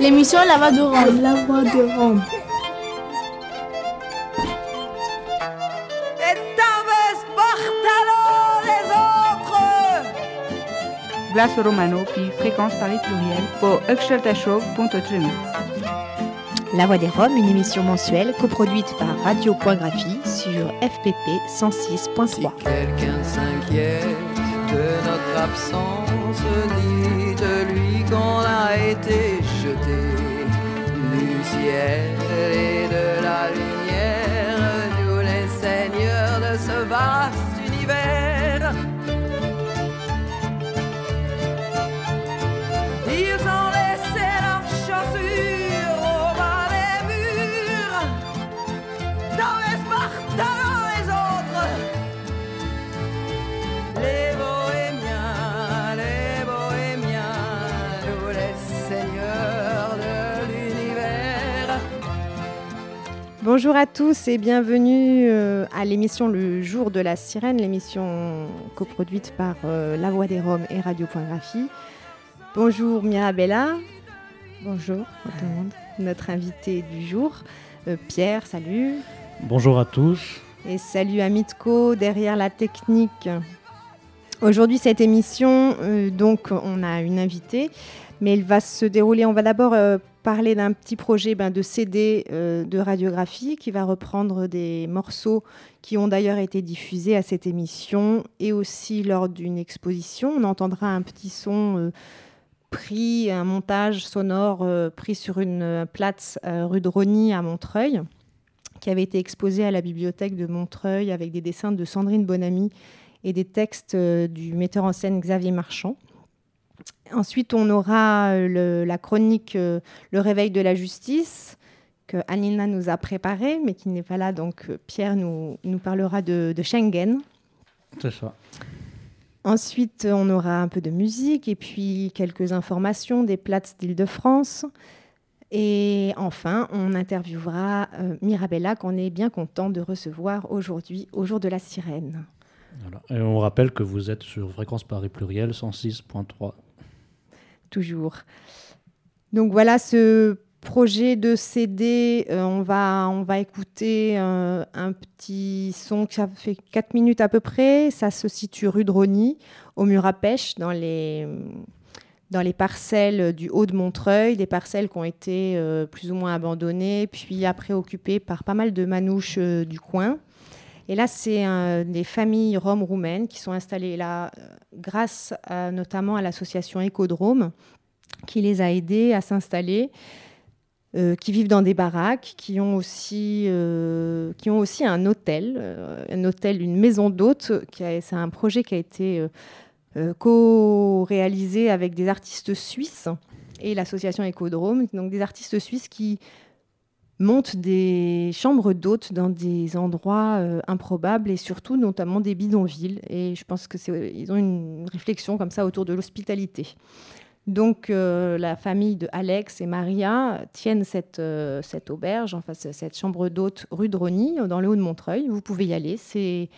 L'émission La Voix de Rome. La Voix de Rome. Glace Romano, puis fréquence Paris pluriel pour Show.3. La Voix des Roms, une émission mensuelle coproduite par Radio.graphie sur FPP 106.3. Si quelqu'un s'inquiète de notre absence, dites-lui qu'on a été ciel et de la lumière, nous les seigneurs de ce vaste Bonjour à tous et bienvenue euh, à l'émission Le Jour de la Sirène, l'émission coproduite par euh, La Voix des Roms et Radio.graphie. Bonjour Mirabella. Bonjour à tout le monde. Notre invité du jour, euh, Pierre, salut. Bonjour à tous. Et salut à Mitko derrière la technique. Aujourd'hui, cette émission, euh, donc, on a une invitée, mais elle va se dérouler. On va d'abord euh, parler d'un petit projet ben, de CD euh, de radiographie qui va reprendre des morceaux qui ont d'ailleurs été diffusés à cette émission et aussi lors d'une exposition. On entendra un petit son euh, pris, un montage sonore euh, pris sur une place rue de Rosny à Montreuil qui avait été exposé à la bibliothèque de Montreuil avec des dessins de Sandrine Bonamy et des textes du metteur en scène Xavier Marchand. Ensuite, on aura euh, le- la chronique euh, Le réveil de la justice que Anina nous a préparée, mais qui n'est pas là. Donc, euh, Pierre nous, nous parlera de, de Schengen. C'est ça. Ensuite, on aura un peu de musique et puis quelques informations des places d'Île-de-France. Et enfin, on interviewera euh, Mirabella qu'on est bien content de recevoir aujourd'hui au jour de la sirène. Voilà. Et on rappelle que vous êtes sur Fréquence Paris Pluriel 106.3. toujours. Donc voilà ce projet de CD. euh, on, va, on va écouter euh, un petit son qui fait 4 minutes à peu près. Ça se situe rue de au mur à pêche, dans les, parcelles du haut de Montreuil, des parcelles qui ont été euh, plus ou moins abandonnées, puis après occupées par pas mal de manouches du coin. Et là, c'est des familles roms roumaines qui sont installées là euh, grâce notamment à l'association Écodrome qui les a aidés à s'installer, euh, qui vivent dans des baraques, qui ont aussi, euh, un hôtel, un hôtel, une maison d'hôtes. C'est un projet qui a été co-réalisé avec des artistes suisses et l'association Écodrome, donc des artistes suisses qui montent des chambres d'hôtes dans des endroits euh, improbables et surtout notamment des bidonvilles. Et je pense que c'est, ils ont une réflexion comme ça autour de l'hospitalité. Donc euh, la famille de Alex et Maria tiennent cette, euh, cette auberge, enfin ce- cette chambre d'hôte rue de Rosny, dans le haut de Montreuil. Vous pouvez y aller, c'est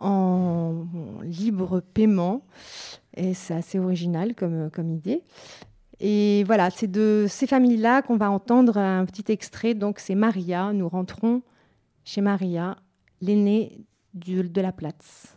en libre paiement et c'est assez original comme, comme idée. Et voilà, c'est de ces familles-là qu'on va entendre un petit extrait. Donc c'est Maria, nous rentrons chez Maria, l'aînée de la place.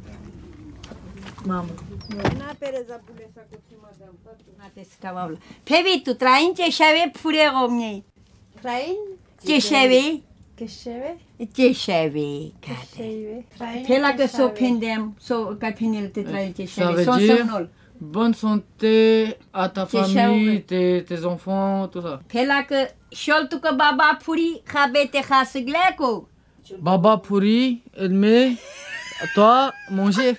Pevito, train te cheve. Train? Te so pendem, so te train Bonne santé à ta famille, tes, enfants, tout ça. Pela que sholtu que baba puri. Baba puri, elle toi manger.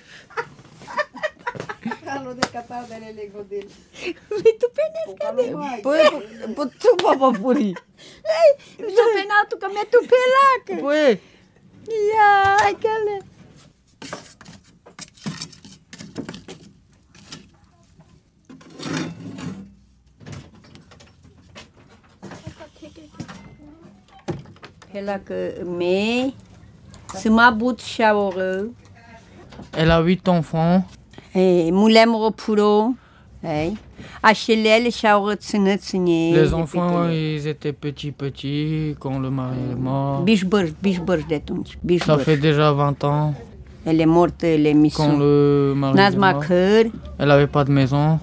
Tu baba pourri. Tu penal tu kame tu pelak. Oui. Ya, aquele. Pelak me. Sma bout shower. Elle a huit enfants. Hey, mulem ropuro. Hey. Achelel shower tsine tsine. Les enfants, ils étaient petits, petits quand le mari est mort. Ça fait déjà 20 ans Elle est morte, elle est quand mission. le mari est mort. Elle avait pas de maison.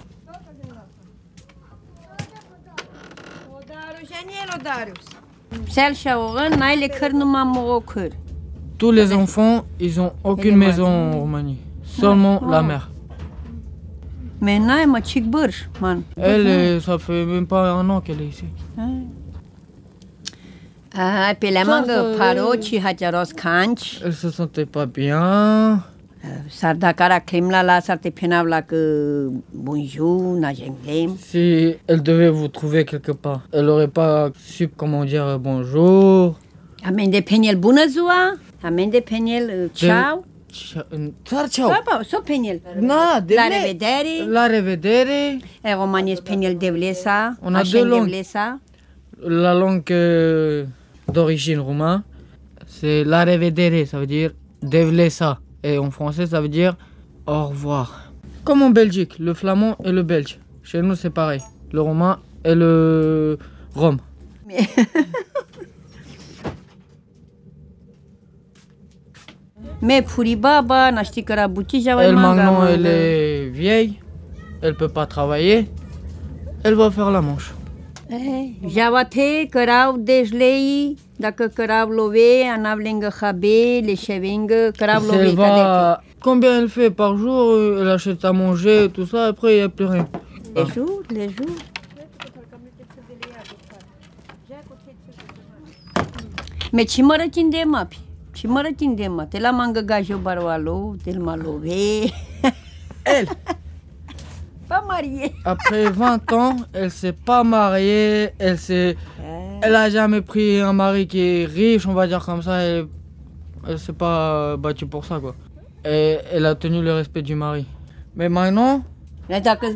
Tous les enfants, ils ont aucune maison en Roumanie. Seulement la mère. Mais naile ma man. Elle, euh, ça fait même pas un an qu'elle est ici. Ah, pe la mangă paro ci hajaros kanç. Elle se sentait pas bien. Sardakara klimla la sarte penavla que bonjour, na jenglem. Si elle devait vous trouver quelque part, elle aurait pas su comment dire euh, bonjour. Amen de penel bună ziua. Amen ciao. Ciao, ciao. Papa, so penel. Na, de La revedere. La revedere. E romanes penel devlesa. On a deux langues. devlesa. La langue euh, d'origine roumain, c'est la revedere, ça veut dire devlesa. Et en français, ça veut dire au revoir. Comme en Belgique, le flamand et le belge. Chez nous, c'est pareil. Le roumain et le rome. Me puri baba, na știi că era buci jaua Elle, maintenant, elle est vieille. Elle peut pas travailler. Elle va faire la manche. Eh, Jaua te cărau dejlei, dacă cărau love, anav lângă habe, le șevingă, cărau Si love. elle va... Combien elle fait par jour euh, Elle achète à manger, tout ça. Après, il n'y a plus rien. Le jour, le jour. Me ci mă rătinde mapi. Ci mă rătinde mă. Te la mangă gajo barwalo, te la love. Elle Pas marié. Après 20 ans, elle s'est pas mariée, elle s'est, elle a jamais pris un mari qui est riche, on va dire comme ça. Elle, elle s'est pas battue pour ça quoi. Et elle a tenu le respect du mari. Mais maintenant, Dacă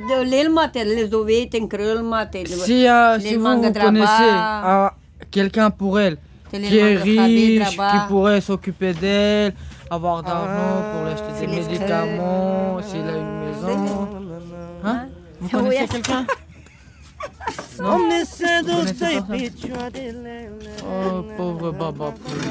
mate, le mate. si, euh, si vous connaissez un- quelqu'un pour elle qui est riche, qui pourrait s'occuper d'elle, avoir d'argent pour lui acheter des les médicaments, s'il a une maison. Hein? Vous connaissez quelqu'un? Non. Oh, pauvre Baba Pouli.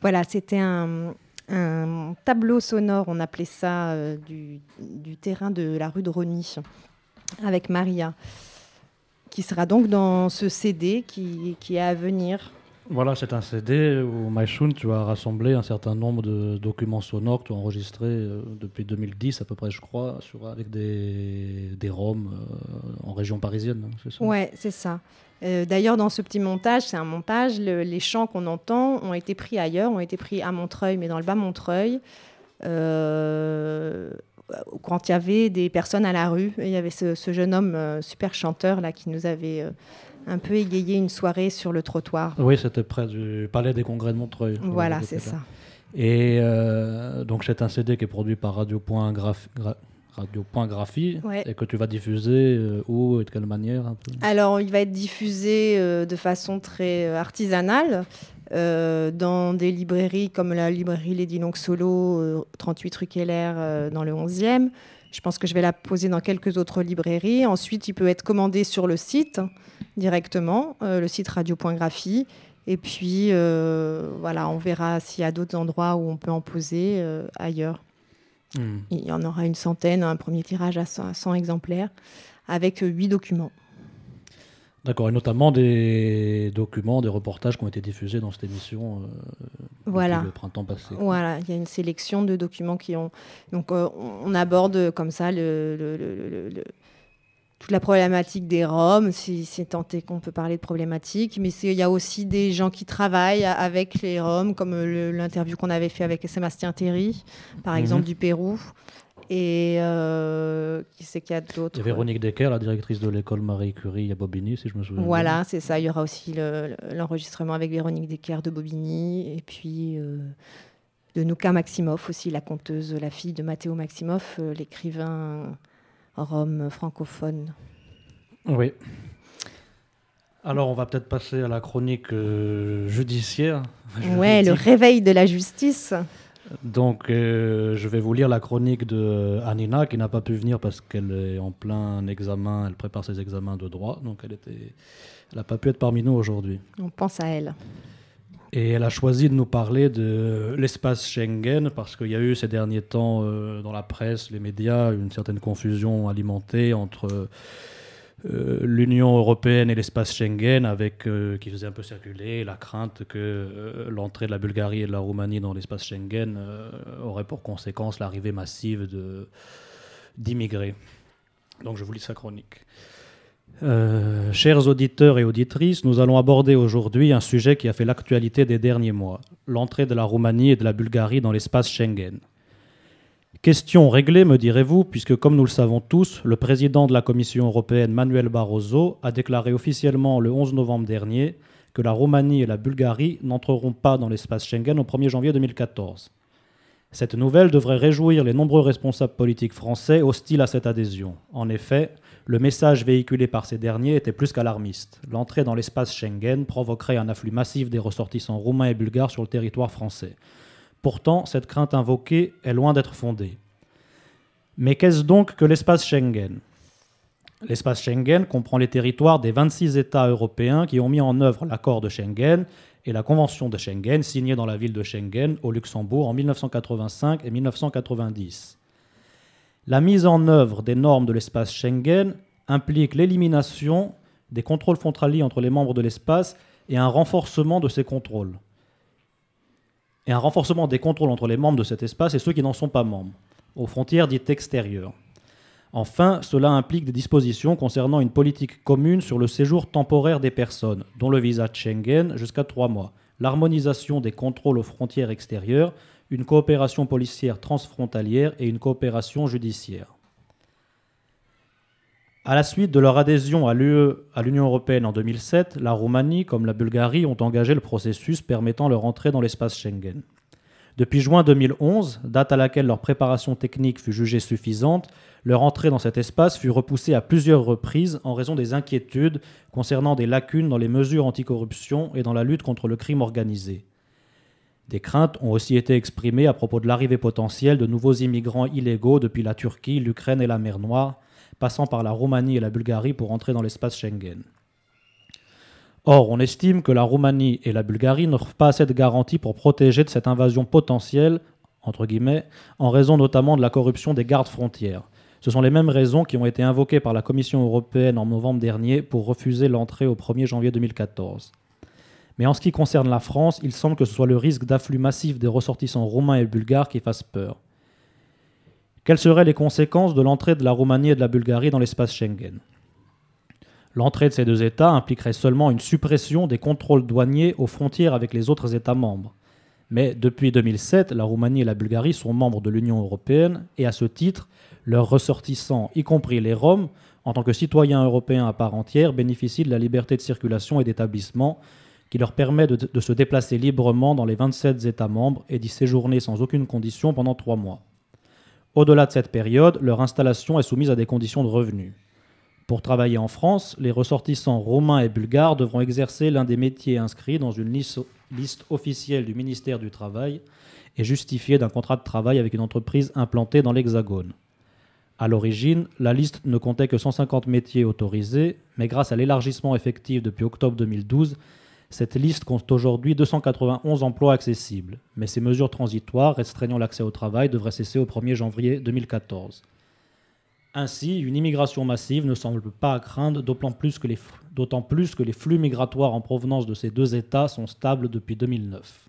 Voilà, c'était un, tableau sonore, on appelait ça, euh, du, terrain de la rue de Rony, avec Maria, qui sera donc dans ce CD qui est à venir. Voilà, c'est un CD où MyShoon, tu as rassemblé un certain nombre de documents sonores que tu as enregistrés euh, depuis 2010 à peu près, je crois, avec des, des Roms euh, en région parisienne, hein, c'est ça? Euh, D'ailleurs, dans ce petit montage, c'est un montage, le- les chants qu'on entend ont été pris ailleurs, ont été pris à Montreuil, mais dans le bas Montreuil, quand il y avait des personnes à la rue. Il y avait ce, ce jeune homme super chanteur là qui nous avait un peu égayé une soirée sur le trottoir. Oui, c'était près du Palais des Congrès de Montreuil. Voilà, c'est ça. Et euh, donc c'est un CD qui est produit par Gra- radio.graphie, Ouais. et que tu vas diffuser euh, où et de quelle manière un peu? Alors, il va être diffusé euh, de façon très artisanale euh, dans des librairies comme la librairie Lady Long Solo, euh, 38 rue Keller, dans le 11e. Je pense que je vais la poser dans quelques autres librairies. Ensuite, il peut être commandé sur le site directement, euh, le site radio.graphie. Et puis, euh, voilà, on verra s'il y a d'autres endroits où on peut en poser euh, ailleurs. Hmm. Il y en aura une centaine, un premier tirage à 100, à 100 exemplaires, avec euh, huit documents. D'accord, et notamment des documents, des reportages qui ont été diffusés dans cette émission euh, Voilà. le printemps passé. Voilà, il y a une sélection de documents qui ont. Donc, euh, on aborde comme ça le, le- le- le- le- toute la problématique des Roms, si c'est tant est qu'on peut parler de problématique. Mais il y a aussi des gens qui travaillent avec les Roms, comme euh, l'interview qu'on avait fait avec Sébastien Terry, par Mhm. exemple, du Pérou. Et euh, qui c'est qu'il y a d'autres? Il y a Véronique Decker, la directrice de l'école Marie Curie à Bobigny, si je me souviens. bien. Voilà, c'est ça. Il y aura aussi le- le- l'enregistrement avec Véronique Decker de Bobigny et puis euh, de Nouka Maximoff aussi, la conteuse, la fille de Matteo Maximoff, euh, l'écrivain rome francophone. Oui. Alors, on va peut-être passer à la chronique judiciaire. Ouais, le réveil de la justice. Donc, euh, je vais vous lire la chronique de Anina, qui n'a pas pu venir parce qu'elle est en plein examen, elle prépare ses examens de droit, donc elle n'a pas pu être parmi nous aujourd'hui. On pense à elle. Et elle a choisi de nous parler de l'espace Schengen parce qu'il y a eu ces derniers temps euh, dans la presse, les médias, une certaine confusion alimentée entre euh, l'Union européenne et l'espace Schengen, avec euh, qui faisait un peu circuler la crainte que euh, l'entrée de la Bulgarie et de la Roumanie dans l'espace Schengen euh, aurait pour conséquence l'arrivée massive d'immigrés. Donc je vous lis sa chronique. Euh, chers auditeurs et auditrices, nous allons aborder aujourd'hui un sujet qui a fait l'actualité des derniers mois, l'entrée de la Roumanie et de la Bulgarie dans l'espace Schengen. Question réglée, me direz-vous, puisque comme nous le savons tous, le président de la Commission européenne, Manuel Barroso, a déclaré officiellement le 11 novembre dernier que la Roumanie et la Bulgarie n'entreront pas dans l'espace Schengen au 1er janvier 2014. Cette nouvelle devrait réjouir les nombreux responsables politiques français hostiles à cette adhésion. En effet, le message véhiculé par ces derniers était plus qu'alarmiste. L'entrée dans l'espace Schengen provoquerait un afflux massif des ressortissants roumains et bulgares sur le territoire français. Pourtant, cette crainte invoquée est loin d'être fondée. Mais qu'est-ce donc que l'espace Schengen? L'espace Schengen comprend les territoires des 26 États européens qui ont mis en œuvre l'accord de Schengen et la Convention de Schengen signée dans la ville de Schengen au Luxembourg en 1985 et 1990. La mise en œuvre des normes de l'espace Schengen implique l'élimination des contrôles frontaliers entre les membres de l'espace et un renforcement de ces contrôles. Et un renforcement des contrôles entre les membres de cet espace et ceux qui n'en sont pas membres, aux frontières dites extérieures. Enfin, cela implique des dispositions concernant une politique commune sur le séjour temporaire des personnes, dont le visa Schengen jusqu'à trois mois, l'harmonisation des contrôles aux frontières extérieures, une coopération policière transfrontalière et une coopération judiciaire. À la suite de leur adhésion à l'UE, à l'Union européenne en 2007, la Roumanie comme la Bulgarie ont engagé le processus permettant leur entrée dans l'espace Schengen. Depuis juin 2011, date à laquelle leur préparation technique fut jugée suffisante, leur entrée dans cet espace fut repoussée à plusieurs reprises en raison des inquiétudes concernant des lacunes dans les mesures anticorruption et dans la lutte contre le crime organisé. Des craintes ont aussi été exprimées à propos de l'arrivée potentielle de nouveaux immigrants illégaux depuis la Turquie, l'Ukraine et la mer Noire, passant par la Roumanie et la Bulgarie pour entrer dans l'espace Schengen. Or, on estime que la Roumanie et la Bulgarie n'offrent pas assez de garanties pour protéger de cette invasion potentielle, entre guillemets, en raison notamment de la corruption des gardes frontières. Ce sont les mêmes raisons qui ont été invoquées par la Commission européenne en novembre dernier pour refuser l'entrée au 1er janvier 2014. Mais en ce qui concerne la France, il semble que ce soit le risque d'afflux massif des ressortissants roumains et bulgares qui fasse peur. Quelles seraient les conséquences de l'entrée de la Roumanie et de la Bulgarie dans l'espace Schengen? L'entrée de ces deux États impliquerait seulement une suppression des contrôles douaniers aux frontières avec les autres États membres. Mais depuis 2007, la Roumanie et la Bulgarie sont membres de l'Union européenne et à ce titre, leurs ressortissants, y compris les Roms, en tant que citoyens européens à part entière, bénéficient de la liberté de circulation et d'établissement qui leur permet de, se déplacer librement dans les 27 États membres et d'y séjourner sans aucune condition pendant trois mois. Au-delà de cette période, leur installation est soumise à des conditions de revenus. Pour travailler en France, les ressortissants roumains et bulgares devront exercer l'un des métiers inscrits dans une liste, officielle du ministère du Travail et justifier d'un contrat de travail avec une entreprise implantée dans l'Hexagone. À l'origine, la liste ne comptait que 150 métiers autorisés, mais grâce à l'élargissement effectif depuis octobre 2012, cette liste compte aujourd'hui 291 emplois accessibles. Mais ces mesures transitoires restreignant l'accès au travail devraient cesser au 1er janvier 2014. Ainsi, une immigration massive ne semble pas à craindre, d'autant plus, que les, flux migratoires en provenance de ces deux États sont stables depuis 2009.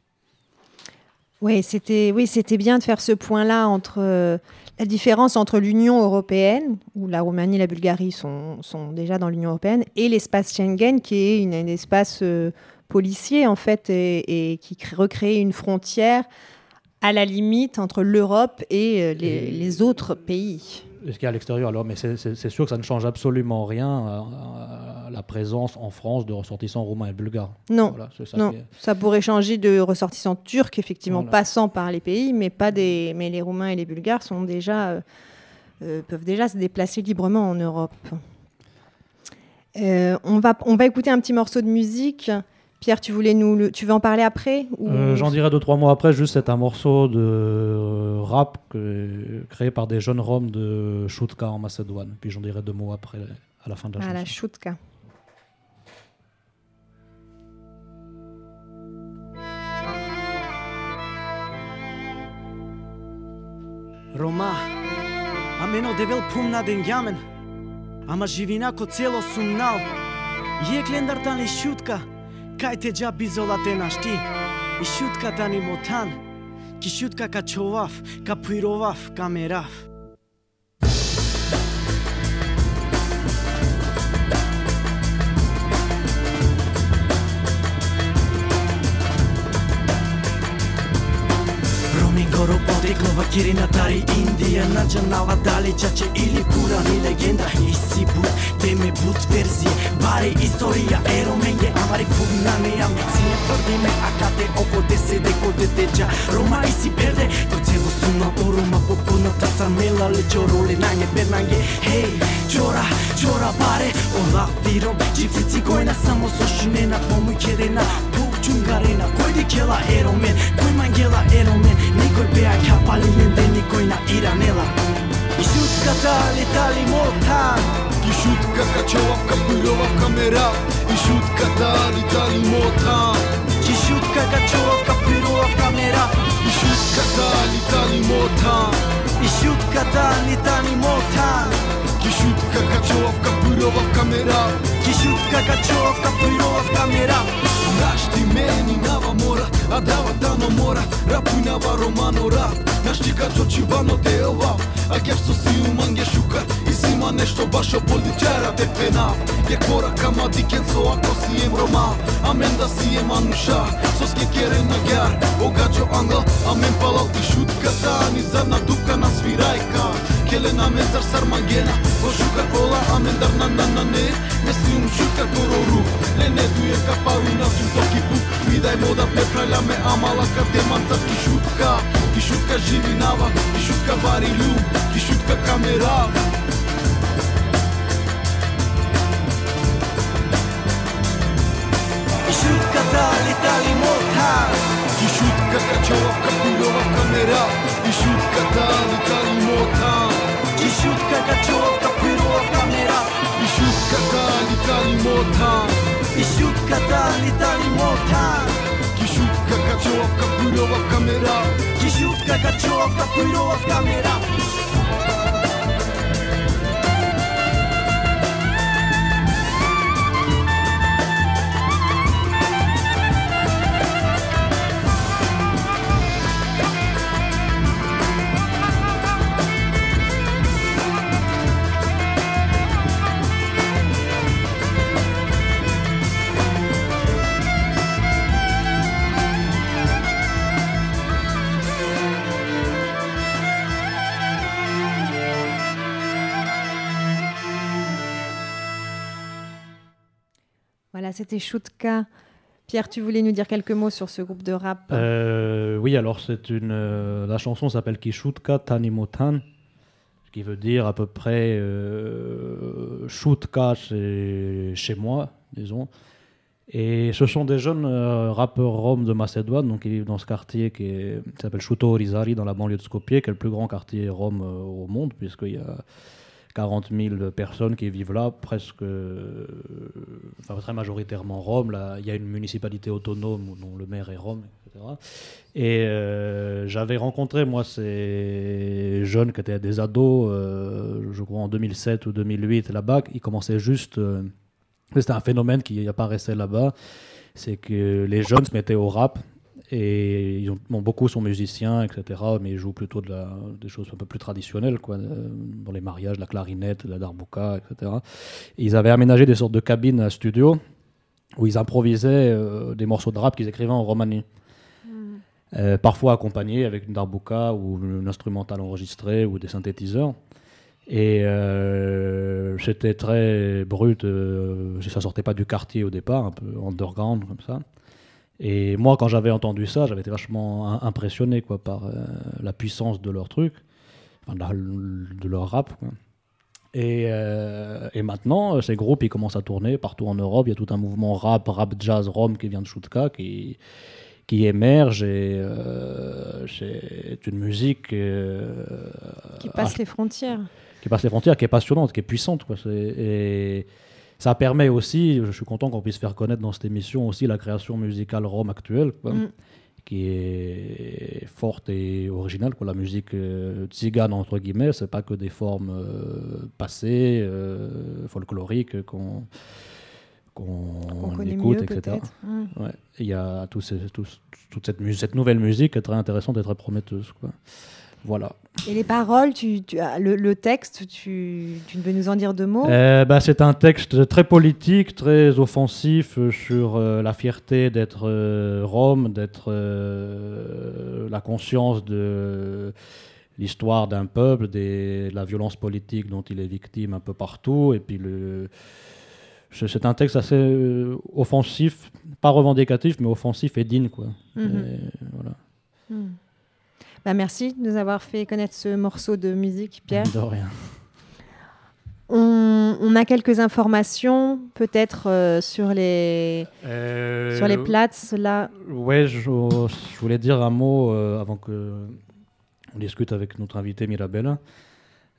Oui, c'était oui, c'était bien de faire ce point-là entre euh, la différence entre l'Union européenne, où la Roumanie et la Bulgarie sont, sont déjà dans l'Union européenne, et l'espace Schengen, qui est une- un espace euh, policier, en fait, et, et qui crée- recrée une frontière à la limite entre l'Europe et euh, les autres pays. Ce qu'il y a à l'extérieur, alors, mais c'est sûr que ça ne change absolument rien à, à la présence en France de ressortissants roumains et bulgares. Non, Voilà, ça non, ça pourrait changer de ressortissants turcs, effectivement, Voilà. passant par les pays, mais pas des, mais les Roumains et les Bulgares sont déjà, euh, euh, peuvent déjà se déplacer librement en Europe. Euh, on va, on va écouter un petit morceau de musique. Pierre, tu voulais nous, le... tu veux en parler après ou... Euh, j'en dirai deux trois mois après. Juste, c'est un morceau de euh, rap créé par des jeunes Roms de Chutka en Macédoine. Puis j'en dirai deux mots après, à la fin de la à. À la Roma, a meno devel pumna den jamen, ama živina ko celo sumnal, je klendar tan li šutka, кај те джа бизола нашти, и шутката ни мотан, ки шутка ка човав, ка пуировав, ка мерав. Горо Кирина Тари Индија. Наджанала дали чаче или пурани легенда. Иси бут, теме бут верзија Баре историја, еро менге Амари кубна не амбиција Тврдиме, а кате око те се деко детеджа Рома си перде, то цело сума о Рома Попуна таса мела лечо роле нанге бернанге Хеј, чора, чора баре Ола виром, джипсици гојна Само со шинена, помој керена пу чунгарена кој ди кела еромен кој ман мангела еромен Никој беа капали мен ден никој на иранела. И шутката летали мотан и шутката човавка пировавка мера. И шутката летали мотан и шутката човавка пировавка мера. И шутката летали мотан и шутката летали мотан Кишутка качевка в камера Кишутка качевка в камера Нашти мени нава мора, а дава дано мора. Рапуј нава романо рап, нашти качо чивано те А геш со си уманге шука, и сима нешто баш оболди чара те пена. Ге кора кама дикен со ако си ем рома, а мен да си ем ануша Со скекерен на гјар, огаджо ангел, а мен палал ти шутката Ни задна дупка на свирајка, келена мезар мен зар сармангена Во шукар ола, а мен дар на на на не. Не си ум шуткар коро Ето е да капарунав и токи пук. И дајмо да преправляме амалака темата кишутка. Кишутка живинава, кишутка барилю, кишутка камера. Кишутка тали, тали мота? Кишутка качовавка, пиловавка камера, Кишутка тали, тали мота? Кишутка качовавка, пиловавка камера, Кишутка тали, тали мота? katalita i młota Kisiówka, kaciołowka, pyrołowka, myra Kisiówka, kaciołowka, pyrołowka, myra C'était Chutka. Pierre, tu voulais nous dire quelques mots sur ce groupe de rap Euh, oui, alors c'est une. euh, la chanson s'appelle Kishutka Tanimotan. qui veut dire à peu près euh, Choutka chez, moi, disons. Et ce sont des jeunes euh, rappeurs roms de Macédoine, donc ils vivent dans ce quartier qui, s'appelle Chouto Orizari, dans la banlieue de Skopje, qui est le plus grand quartier rom au monde, puisqu'il y a 40 000 personnes qui vivent là, presque, euh, enfin très majoritairement roms. Là, il y a une municipalité autonome dont le maire est rom, etc. Et euh, j'avais rencontré, moi, ces jeunes qui étaient des ados, euh, je crois en 2007 ou 2008 là-bas, ils commençaient juste. c'était un phénomène qui apparaissait là-bas, c'est que les jeunes se mettaient au rap. Et ils ont, bon, beaucoup sont musiciens, etc. Mais ils jouent plutôt de la- des choses un peu plus traditionnelles, quoi, euh, dans les mariages, la clarinette, la darbouka, etc. Et ils avaient aménagé des sortes de cabines à studio où ils improvisaient euh, des morceaux de rap qu'ils écrivaient en romani. Euh, parfois accompagnés avec une darbouka ou une instrumentale enregistrée ou des synthétiseurs. Et euh, c'était très brut, euh, ça sortait pas du quartier au départ, un peu underground comme ça. Et moi, quand j'avais entendu ça, j'avais été vachement im- impressionné quoi, par euh, la puissance de leur truc, enfin, de, la- de leur rap. quoi. Et, euh, et maintenant, ces groupes, ils commencent à tourner partout en Europe. Il y a tout un mouvement rap, rap, jazz, rom qui vient de Chutka, qui, qui émerge. Et euh, c'est une musique euh, Qui passe ah, les frontières. qui passe les frontières, qui est passionnante, qui est puissante. Quoi. Et ça permet aussi, je suis content qu'on puisse faire connaître dans cette émission aussi la création musicale rome actuelle, quoi, Mm. qui est forte et originale. Quoi. La musique euh, tzigane, entre guillemets, c'est pas que des formes euh, passées, euh, folkloriques qu'on écoute, mieux, etc. Mm. Ouais. Il y a tout ces- tout- toute cette, nouvelle musique qui est très intéressante et très prometteuse. Quoi. Voilà. Et les paroles, tu, tu as- le, le texte, tu, tu veux nous en dire deux mots? Euh, bah, c'est un texte très politique, très offensif euh, sur euh, la fierté d'être euh, rome, d'être euh, la conscience de l'histoire d'un peuple, des- de la violence politique dont il est victime un peu partout. Et puis le, c'est un texte assez offensif, pas revendicatif, mais offensif et digne. Quoi. Mhm. Et voilà. Bah, merci de nous avoir fait connaître ce morceau de musique, Pierre. De rien. On, on a quelques informations, peut-être euh, sur les Euh, sur les places là. Ouais, je, je voulais dire un mot euh, avant que on discute avec notre invité Mirabella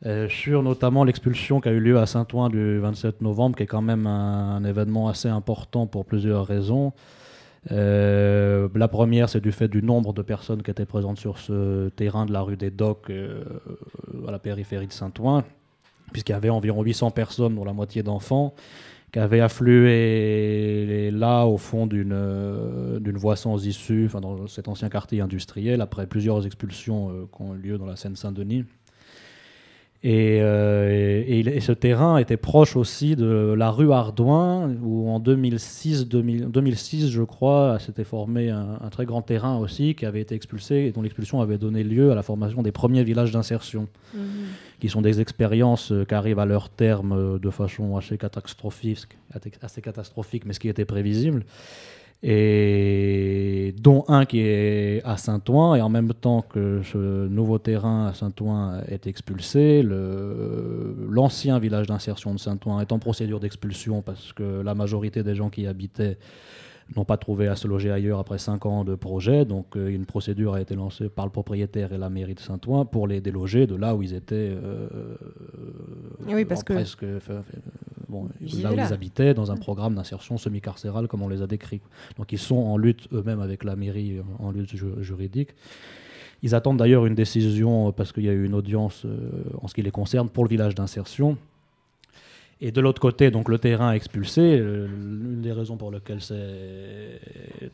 euh, sur notamment l'expulsion qui a eu lieu à Saint-Ouen du 27 novembre, qui est quand même un, un événement assez important pour plusieurs raisons. Euh, la première, c'est du fait du nombre de personnes qui étaient présentes sur ce terrain de la rue des Docks euh, à la périphérie de Saint-Ouen, puisqu'il y avait environ 800 personnes, dont la moitié d'enfants, qui avaient afflué là au fond d'une euh, d'une voie sans issue, enfin dans cet ancien quartier industriel, après plusieurs expulsions qui ont eu lieu dans la Seine-Saint-Denis. Et, euh, et- ce terrain était proche aussi de la rue Ardouin, où en 2006, 2000 2006 je crois, s'était formé un, un très grand terrain aussi qui avait été expulsé et dont l'expulsion avait donné lieu à la formation des premiers villages d'insertion, qui sont des expériences euh, qui arrivent à leur terme euh, de façon assez catastrophique, assez catastrophique, mais ce qui était prévisible et dont un qui est à Saint-Ouen, et en même temps que ce nouveau terrain à Saint-Ouen est expulsé, l'ancien village d'insertion de Saint-Ouen est en procédure d'expulsion parce que la majorité des gens qui y habitaient n'ont pas trouvé à se loger ailleurs après cinq ans de projet. Donc euh, une procédure a été lancée par le propriétaire et la mairie de Saint-Ouen pour les déloger de là où ils étaient Oui, parce en que- presque, enfin, bon, Ils là où là. ils habitaient dans un programme d'insertion semi-carcérale comme on les a décrits. Donc ils sont en lutte eux-mêmes avec la mairie, en lutte ju- juridique. Ils attendent d'ailleurs une décision euh, parce qu'il y a eu une audience euh, en ce qui les concerne pour le village d'insertion. Et de l'autre côté, donc le terrain expulsé, euh, l'une des raisons pour lesquelles c'est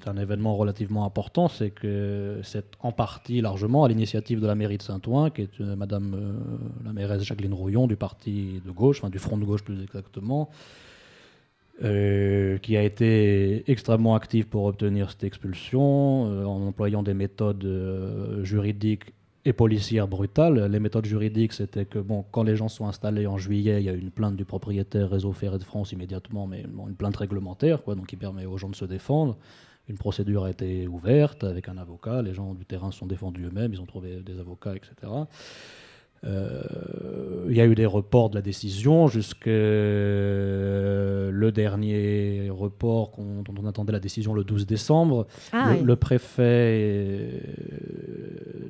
un événement relativement important, c'est que c'est en partie largement à l'initiative de la mairie de Saint-Ouen, qui est euh, Madame euh, la mairesse Jacqueline Rouillon du parti de gauche, enfin du front de gauche plus exactement, euh, qui a été extrêmement active pour obtenir cette expulsion euh, en employant des méthodes euh, juridiques et policières brutales. Les méthodes juridiques, c'était que bon, quand les gens sont installés en juillet, il y a une plainte du propriétaire Réseau Ferré de France immédiatement, mais une plainte réglementaire, quoi, donc qui permet aux gens de se défendre. Une procédure a été ouverte avec un avocat. Les gens du terrain sont défendus eux-mêmes, ils ont trouvé des avocats, etc. Euh, il y a eu des reports de la décision jusque le dernier report qu'on- dont on attendait la décision le 12 décembre. Ah, le, oui. le préfet euh,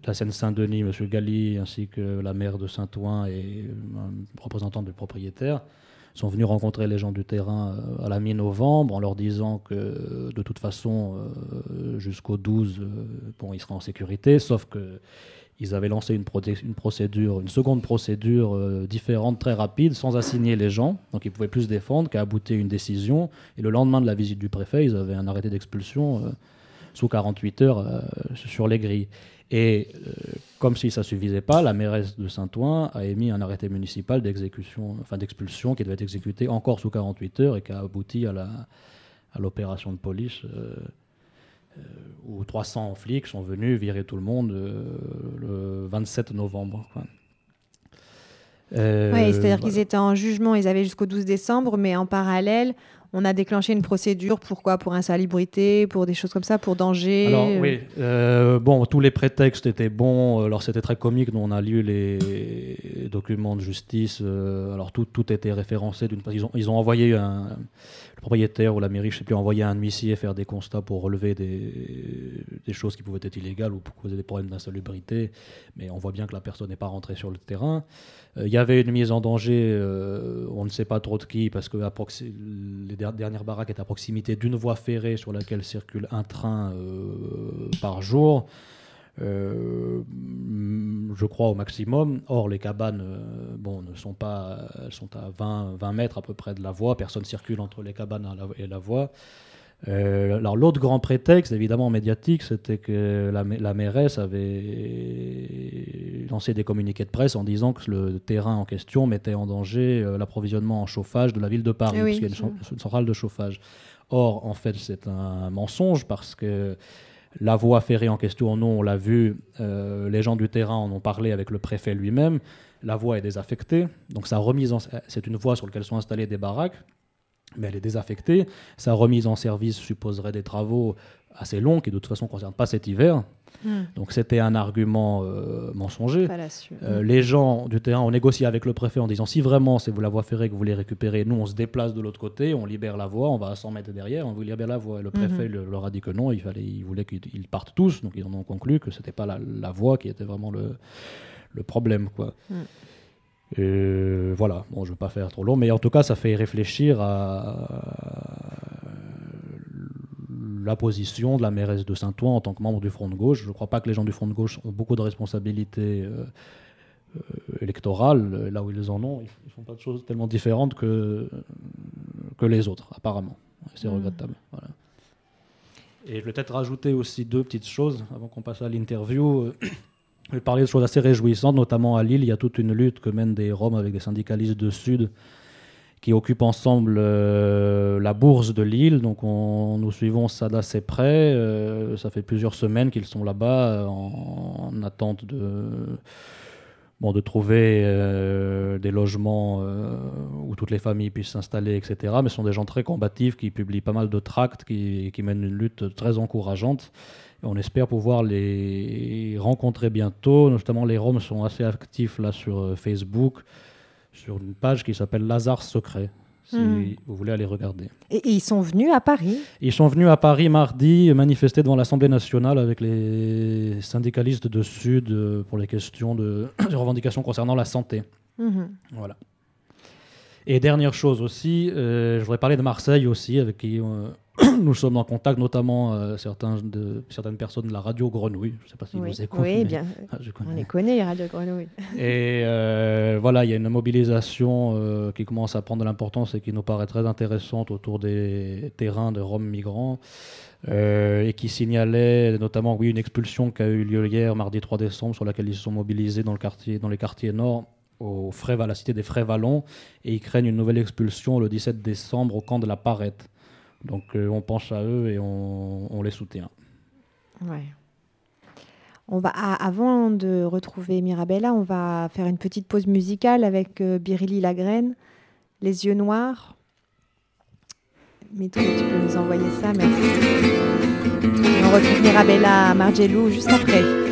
de la Seine-Saint-Denis, M. Galli, ainsi que la maire de Saint-Ouen et un représentant du propriétaire sont venus rencontrer les gens du terrain euh, à la mi-novembre en leur disant que euh, de toute façon, euh, jusqu'au 12, euh, bon, ils seraient en sécurité, sauf que ils avaient lancé une, procédure, une seconde procédure euh, différente, très rapide, sans assigner les gens. Donc ils pouvaient plus se défendre qu'à aboutir une décision. Et le lendemain de la visite du préfet, ils avaient un arrêté d'expulsion euh, sous 48 heures euh, sur les grilles. Et comme si ça ne suffisait pas, la mairesse de Saint-Ouen a émis un arrêté municipal d'exécution, enfin d'expulsion qui devait être exécuté encore sous 48 heures et qui a abouti à l'opération de police où 300 flics sont venus virer tout le monde euh, le 27 novembre. quoi. Euh, Ouais, c'est-à-dire voilà. qu'ils étaient en jugement, ils avaient jusqu'au 12 décembre, mais en parallèle, on a déclenché une procédure. Pourquoi Pour insalubrité, pour des choses comme ça, pour danger. Alors euh, oui, euh, bon, tous les prétextes étaient bons. Alors c'était très comique. Nous on a lu les documents de justice. euh, alors tout, tout était référencé. D'une part, ils ont, ils ont envoyé un le propriétaire ou la mairie, je sais plus, a envoyé un huissier faire des constats pour relever des, choses qui pouvaient être illégales ou pour causer des problèmes d'insalubrité. Mais on voit bien que la personne n'est pas rentrée sur le terrain. Euh, Il y avait une mise en danger, euh, on ne sait pas trop de qui, parce que les der- dernières baraques étaient à proximité d'une voie ferrée sur laquelle circule un train euh, par jour. Euh, je crois au maximum. Or, les cabanes, euh, bon, ne sont pas, elles sont à 20, 20 mètres à peu près de la voie. Personne circule entre les cabanes et la- voie. Euh, alors l'autre grand prétexte, évidemment médiatique, c'était que la, la mairesse avait lancé des communiqués de presse en disant que le terrain en question mettait en danger euh, l'approvisionnement en chauffage de la ville de Paris, oui. parce qu'il y a une centrale de chauffage. Or, en fait, c'est un mensonge parce que la voie ferrée en question, nous, on l'a vu, euh, les gens du terrain en ont parlé avec le préfet lui-même. La voie est désaffectée, donc sa remise en, c'est une voie sur laquelle sont installées des baraques mais elle est désaffectée. Sa remise en service supposerait des travaux assez longs qui de toute façon ne concernent pas cet hiver. Hmm. Donc c'était un argument euh, mensonger. Euh, les gens du terrain ont négocié avec le préfet en disant si vraiment c'est vous la voie ferrée que vous voulez récupérer, nous on se déplace de l'autre côté, on libère la voie, on va à 100 mètres derrière, on vous libère la voie. Et le préfet Mhm. le- leur a dit que non, il, fallait, il voulait qu'ils ils partent tous, donc ils en ont conclu que c'était pas la, la voie qui était vraiment le, le problème. Quoi. Mm. Et voilà, bon, je ne veux pas faire trop long, mais en tout cas, ça fait réfléchir à la position de la mairesse de Saint-Ouen en tant que membre du Front de gauche. Je ne crois pas que les gens du Front de gauche ont beaucoup de responsabilités euh, euh, électorales. Là où ils en ont, ils ne font pas de choses tellement différentes que, que les autres, apparemment. C'est Mm. regrettable. Voilà. Et je vais peut-être rajouter aussi deux petites choses avant qu'on passe à l'interview. Je vais parler de choses assez réjouissantes, notamment à Lille. Il y a toute une lutte que mènent des Roms avec des syndicalistes de Sud qui occupent ensemble euh, la bourse de Lille. Donc on- nous suivons ça d'assez près. Euh, ça fait plusieurs semaines qu'ils sont là-bas euh, en, en attente de, bon, de trouver des logements où toutes les familles puissent s'installer, etc. Mais ce sont des gens très combatifs qui publient pas mal de tracts, qui, mènent une lutte très encourageante. On espère pouvoir les rencontrer bientôt. Notamment, les Roms sont assez actifs là sur Facebook, sur une page qui s'appelle Lazare Secret, si Mhm. vous voulez aller regarder. Et, et ils sont venus à Paris? Ils sont venus à Paris mardi manifester devant l'Assemblée nationale avec les syndicalistes de Sud euh, pour les questions de revendications concernant la santé. Mhm. Voilà. Et dernière chose aussi, euh, je voudrais parler de Marseille aussi, avec qui euh, nous sommes en contact, notamment euh, certains de, certaines personnes de la radio Grenouille. Je ne sais pas si oui, vous écoutez. oui bien. Ah, on les connaît, les radios grenouilles. Et euh, voilà, il y a une mobilisation euh, qui commence à prendre de l'importance et qui nous paraît très intéressante autour des terrains de Roms migrants. et qui signalait notamment oui, une expulsion qui a eu lieu hier, mardi 3 décembre, sur laquelle ils se sont mobilisés dans, le quartier, dans les quartiers nord, au frais, à la cité des Frais-Vallons, et ils craignent une nouvelle expulsion le 17 décembre au camp de la Parette. Donc euh, on pense à eux et on, les soutient. Ouais. On va, ah, avant de retrouver Mirabella, on va faire une petite pause musicale avec euh, Lagraine, Les yeux noirs. Métro, tu peux nous envoyer ça, merci. On retrouve Mirabella Margelou juste après.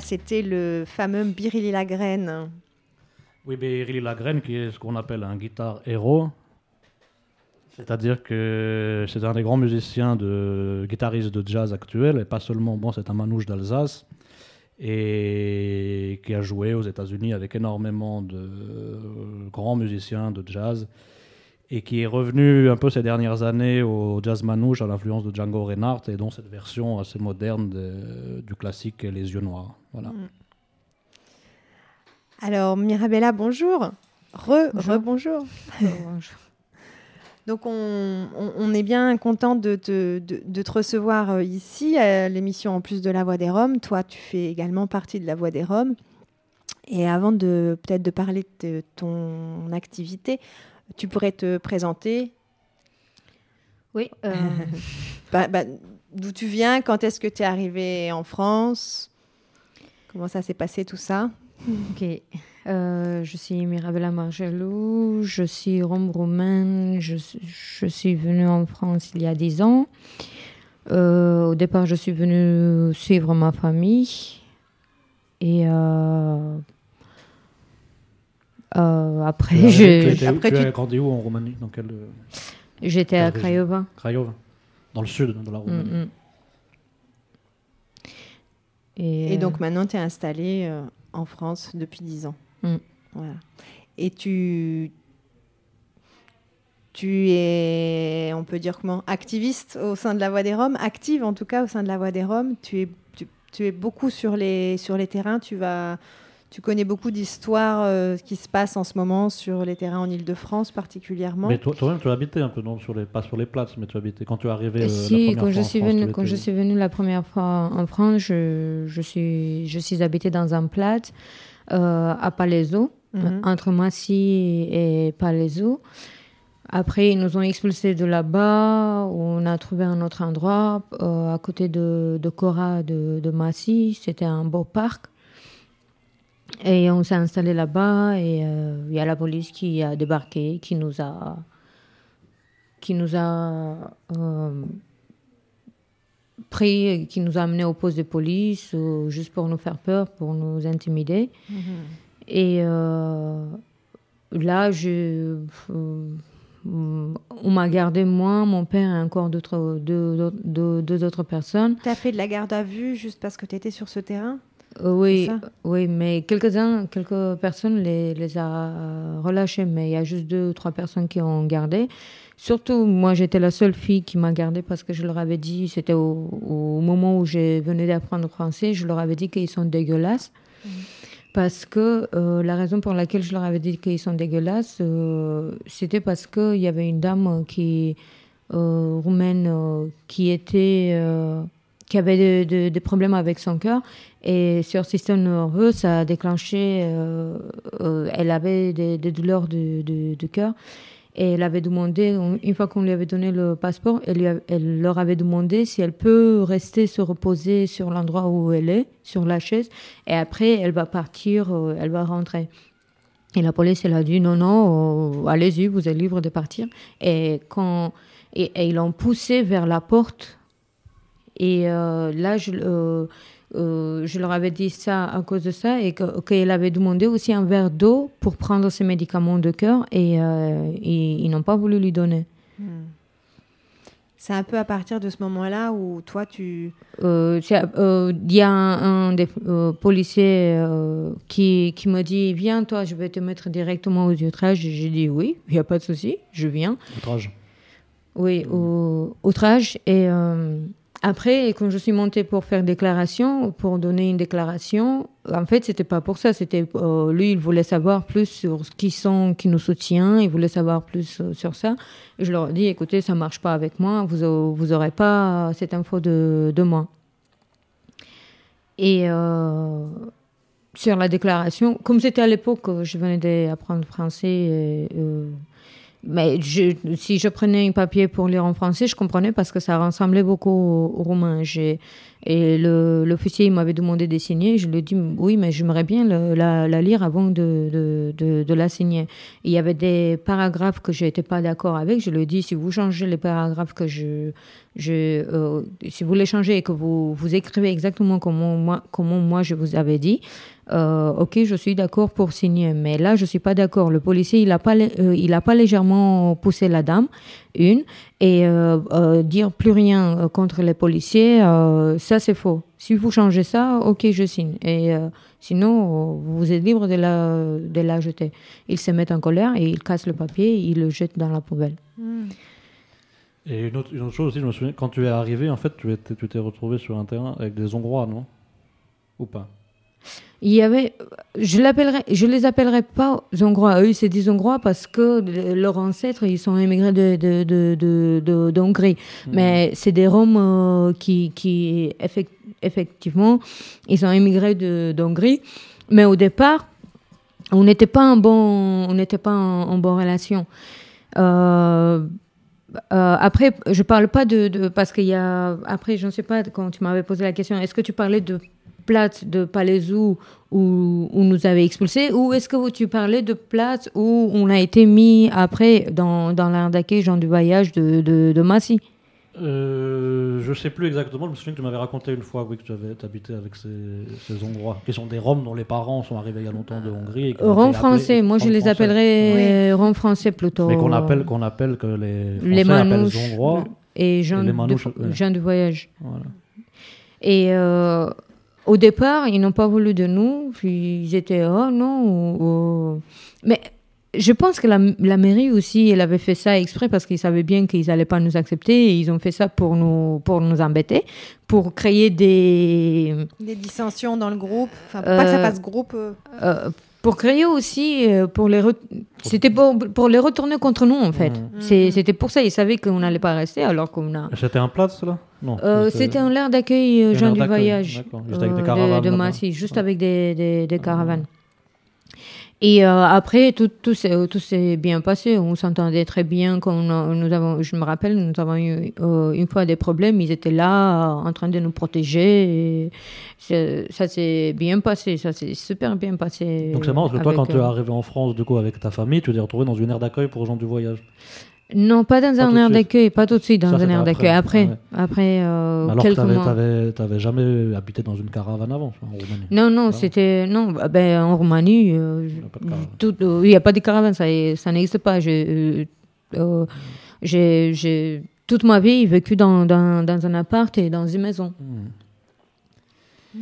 C'était le fameux Birilli Lagraine. Oui, Birilli Lagraine, qui est ce qu'on appelle un guitare héros. C'est-à-dire que c'est un des grands musiciens, de, guitaristes de jazz actuels, et pas seulement, bon, c'est un manouche d'Alsace, et qui a joué aux États-Unis avec énormément de euh, grands musiciens de jazz, et qui est revenu un peu ces dernières années au jazz manouche à l'influence de Django Reinhardt, et dont cette version assez moderne de- du classique Les Yeux Noirs. Voilà. Mm. Alors, Mirabella, bonjour. Re, bonjour. Donc, on, on- on est bien content de te, de- de te recevoir euh, ici à l'émission En plus de la Voix des Roms. Toi, tu fais également partie de la Voix des Roms. Et avant de peut-être de parler de ton activité, tu pourrais te présenter. Oui. euh, Bah, bah, D'où tu viens Quand est-ce que tu es arrivé en France? Comment ça s'est passé tout ça? Ok. Euh, je suis Mirabella Margelou, je suis rome roumaine, je, suis- je suis venue en France il y a 10 ans. Euh, au départ, je suis venue suivre ma famille. Et euh, euh, après, Tu je- tu étais- après tu tu- as grandi où en Roumanie Dans quelle, euh, J'étais à Craiova. Craiova, dans le sud de la Roumanie. Mm, mm. Et, Et donc maintenant, tu es installé euh, en France depuis 10 ans. Mm. Voilà. Et tu, tu es, on peut dire comment, activiste au sein de la Voix des Roms, active en tout cas au sein de la Voix des Roms. Tu es, tu, tu es beaucoup sur les, sur les terrains. Tu, vas, tu connais beaucoup d'histoires euh, qui se passent en ce moment sur les terrains en Ile-de-France particulièrement. Mais toi- toi-même, tu as habité un peu, non, sur les, pas sur les places, mais tu as habité quand tu es arrivé. euh, la si, première quand fois je en suis France, venue, quand je suis venue la première fois en France, je, je suis, je suis habitée dans un plat euh, à Palaiseau, Mhm. entre Massy et Palaiseau. Après, ils nous ont expulsés de là-bas. On a trouvé un autre endroit euh, à côté de, de Cora de, de Massy. C'était un beau parc. Et on s'est installé là-bas et euh, il y a la police qui a débarqué, qui nous a, qui nous a euh, pris, qui nous a amenés au poste de police euh, juste pour nous faire peur, pour nous intimider. Mhm. Et euh, là, je, euh, on m'a gardé moi, mon père et encore d'autres, deux, deux- deux autres personnes. Tu as fait de la garde à vue juste parce que tu étais sur ce terrain? Euh, oui, C'est ça oui, mais quelques-uns, quelques personnes les, les a euh, relâchés, mais il y a juste deux ou trois personnes qui ont gardé. Surtout, moi, j'étais la seule fille qui m'a gardée parce que je leur avais dit, c'était au, au moment où je venais d'apprendre le français, je leur avais dit qu'ils sont dégueulasses. Parce que euh, la raison pour laquelle je leur avais dit qu'ils sont dégueulasses, euh, c'était parce qu'il y avait une dame qui, euh, roumaine euh, qui était euh, qui avait de- de- des problèmes avec son cœur et sur le système nerveux ça a déclenché euh, euh, elle avait des, douleurs de, de, de cœur et elle avait demandé une fois qu'on lui avait donné le passeport elle, leur avait demandé si elle peut rester se reposer sur l'endroit où elle est sur la chaise et après elle va partir euh, elle va rentrer et la police, elle a dit non, non, allez-y, vous êtes libre de partir. Et, quand, et, ils l'ont poussée vers la porte. Et là, je, euh, je leur avais dit ça à cause de ça et que- qu'elle avait demandé aussi un verre d'eau pour prendre ses médicaments de cœur et euh, ils, ils n'ont pas voulu lui donner. Hmm. C'est un peu à partir de ce moment-là où toi, tu... Euh, euh, Il y a un, un des euh, policiers euh, qui, qui me dit Viens, toi, je vais te mettre directement aux outrages. J'ai dit Oui, il n'y a pas de souci, je viens. Outrage. Oui, au outrage. Et euh, après, quand je suis montée pour faire déclaration, pour donner une déclaration, en fait, c'était pas pour ça. C'était euh, lui, il voulait savoir plus sur qui sont, qui nous soutient. Il voulait savoir plus euh, sur ça. Je leur ai dit, écoutez, ça marche pas avec moi. Vous, au- vous aurez pas cette info de, de moi. Et euh, sur la déclaration, comme c'était à l'époque, euh, je venais d'apprendre français. euh, mais si je prenais un papier pour lire en français, je comprenais parce que ça ressemblait beaucoup au, au roumain. Et l'officier m'avait demandé de signer. Je lui ai dit oui, mais j'aimerais bien la lire avant de, de, de, de la signer. Il y avait des paragraphes que je n'étais pas d'accord avec. Je lui ai dit si vous changez les paragraphes que je. je euh, si vous les changez et que vous, vous écrivez exactement comment moi, comment moi je vous avais dit, euh, ok, je suis d'accord pour signer, mais là, je suis pas d'accord. Le policier, il a pas, euh, il a pas légèrement poussé la dame, une, et euh, dire plus rien contre les policiers, ça c'est faux. Si vous changez ça, ok, je signe. Et sinon, vous êtes libre de la, de la jeter. Il se met en colère et il casse le papier, et il le jette dans la poubelle. Et une autre, chose aussi, je me souviens, quand tu es arrivé, en fait, tu t'es retrouvé sur un terrain avec des Hongrois, non? Ou pas? Il y avait, je l'appellerai, je les appellerai pas Hongrois. Eux, c'est des Hongrois parce que le- leurs ancêtres, ils sont immigrés de, de, de, de, d'Hongrie. Mais c'est des Roms euh, qui, qui effec- effectivement, ils sont immigrés de, d'Hongrie. Mais au départ, on n'était pas en bon, on n'était pas en, en bonne relation. Euh, euh, après, je parle pas de, de- parce qu'il y a après, je ne sais pas quand tu m'avais posé la question. Est-ce que tu parlais de place de Palaiseau où, où nous avait expulsés ou est-ce que tu parlais de place où on a été mis après dans, dans d'accueil, genre du voyage de, de, de Massy euh, Je sais plus exactement, je me souviens que tu m'avais raconté une fois oui, que tu avais habité avec ces, ces Hongrois, qui sont des Roms dont les parents sont arrivés il y a longtemps de Hongrie. et Roms français, moi je les français. appellerais Roms français plutôt. Mais qu'on appelle, qu'on appelle que les Français les appellent Hongrois. et gens, les de, gens du voyage. Voilà. Et euh, au départ, ils n'ont pas voulu de nous. Puis ils étaient, oh non. Mais je pense que la, la mairie aussi, elle avait fait ça exprès parce qu'ils savaient bien qu'ils n'allaient pas nous accepter. Et ils ont fait ça pour nous, pour nous embêter, pour créer des. Des dissensions dans le groupe, enfin, pour pas que ça Euh, fasse groupe. euh. Euh, pour créer aussi, euh, pour les re- c'était pour, pour les retourner contre nous en fait. Mhm. C'est- C'était pour ça, ils savaient qu'on n'allait pas rester alors qu'on a. C'était un plat, cela Non. Euh, C'était un l'air d'accueil euh, gens du voyage d'accord. Juste avec des euh, caravanes de. Massy, juste avec des, des, des caravanes. Et euh, après, tout, tout s'est tout s'est bien passé. On s'entendait très bien. Quand nous avons, je me rappelle, nous avons eu euh, une fois des problèmes. Ils étaient là, euh, en train de nous protéger. Et ça s'est bien passé. Ça s'est super bien passé. Donc c'est marrant parce que toi, quand tu es arrivé en France, du coup, avec ta famille, tu t'es retrouvé dans une aire d'accueil pour gens du voyage. Non, pas dans Pas un air d'accueil, pas tout de suite dans Ça, un air après. d'accueil. Après, Ah ouais. après euh, Alors que quelques t'avais- t'avais t'avais jamais habité dans une caravane avant, en Roumanie? Non, non, c'était. Non, bah, ben, en Roumanie, euh, tout- euh, il n'y a pas de caravane, ça, ça n'existe pas. J'ai, euh, euh, j'ai, j'ai toute ma vie vécu dans, dans, dans un appart et dans une maison. Et,